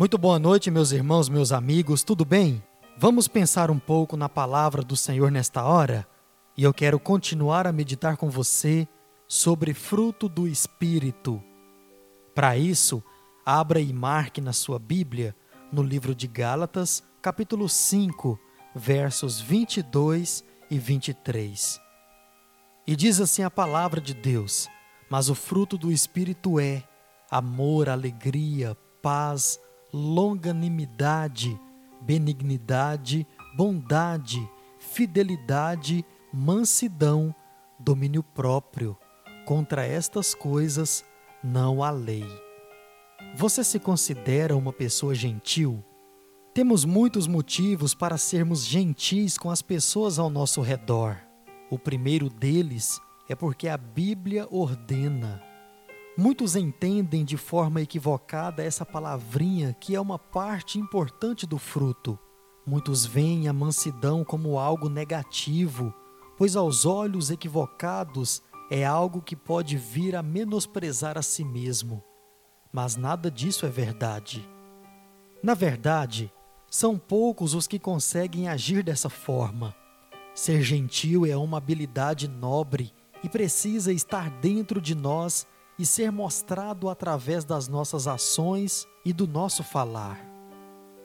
Muito boa noite, meus irmãos, meus amigos, tudo bem? Vamos pensar um pouco na palavra do Senhor nesta hora? E eu quero continuar a meditar com você sobre fruto do Espírito. Para isso, abra e marque na sua Bíblia, no livro de Gálatas, capítulo 5, versos 22 e 23. E diz assim a palavra de Deus: Mas o fruto do Espírito é amor, alegria, paz, longanimidade, benignidade, bondade, fidelidade, mansidão, domínio próprio. Contra estas coisas não há lei. Você se considera uma pessoa gentil? Temos muitos motivos para sermos gentis com as pessoas ao nosso redor. O primeiro deles é porque a Bíblia ordena. Muitos entendem de forma equivocada essa palavrinha que é uma parte importante do fruto. Muitos veem a mansidão como algo negativo, pois aos olhos equivocados é algo que pode vir a menosprezar a si mesmo. Mas nada disso é verdade. Na verdade, são poucos os que conseguem agir dessa forma. Ser gentil é uma habilidade nobre e precisa estar dentro de nós e ser mostrado através das nossas ações e do nosso falar.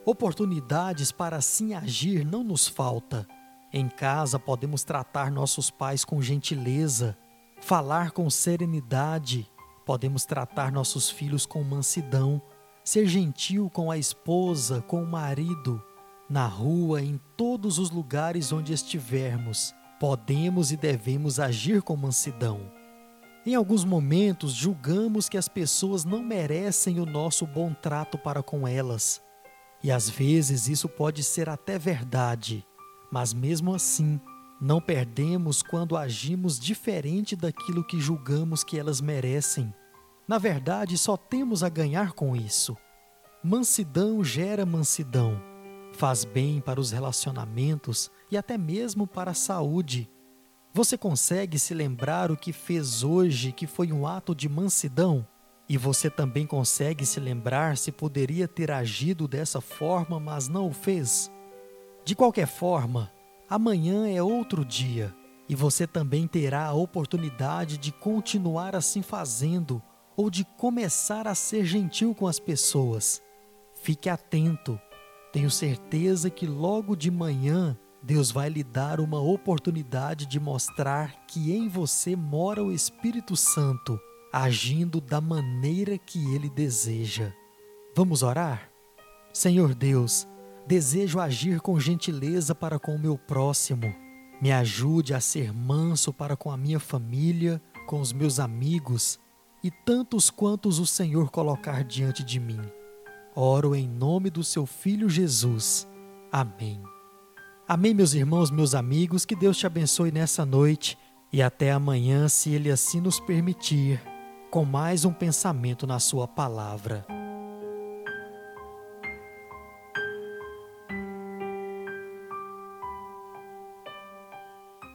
Oportunidades para assim agir não nos falta. Em casa podemos tratar nossos pais com gentileza, falar com serenidade, podemos tratar nossos filhos com mansidão, ser gentil com a esposa, com o marido, na rua, em todos os lugares onde estivermos, podemos e devemos agir com mansidão. Em alguns momentos, julgamos que as pessoas não merecem o nosso bom trato para com elas. E às vezes isso pode ser até verdade, mas mesmo assim, não perdemos quando agimos diferente daquilo que julgamos que elas merecem. Na verdade, só temos a ganhar com isso. Mansidão gera mansidão, faz bem para os relacionamentos e até mesmo para a saúde você consegue se lembrar o que fez hoje que foi um ato de mansidão? E você também consegue se lembrar se poderia ter agido dessa forma, mas não o fez? De qualquer forma, amanhã é outro dia e você também terá a oportunidade de continuar assim fazendo ou de começar a ser gentil com as pessoas. Fique atento, tenho certeza que logo de manhã Deus vai lhe dar uma oportunidade de mostrar que em você mora o Espírito Santo, agindo da maneira que ele deseja. Vamos orar? Senhor Deus, desejo agir com gentileza para com o meu próximo. Me ajude a ser manso para com a minha família, com os meus amigos e tantos quantos o Senhor colocar diante de mim. Oro em nome do seu Filho Jesus. Amém. Amém, meus irmãos, meus amigos, que Deus te abençoe nessa noite e até amanhã, se Ele assim nos permitir, com mais um pensamento na Sua palavra.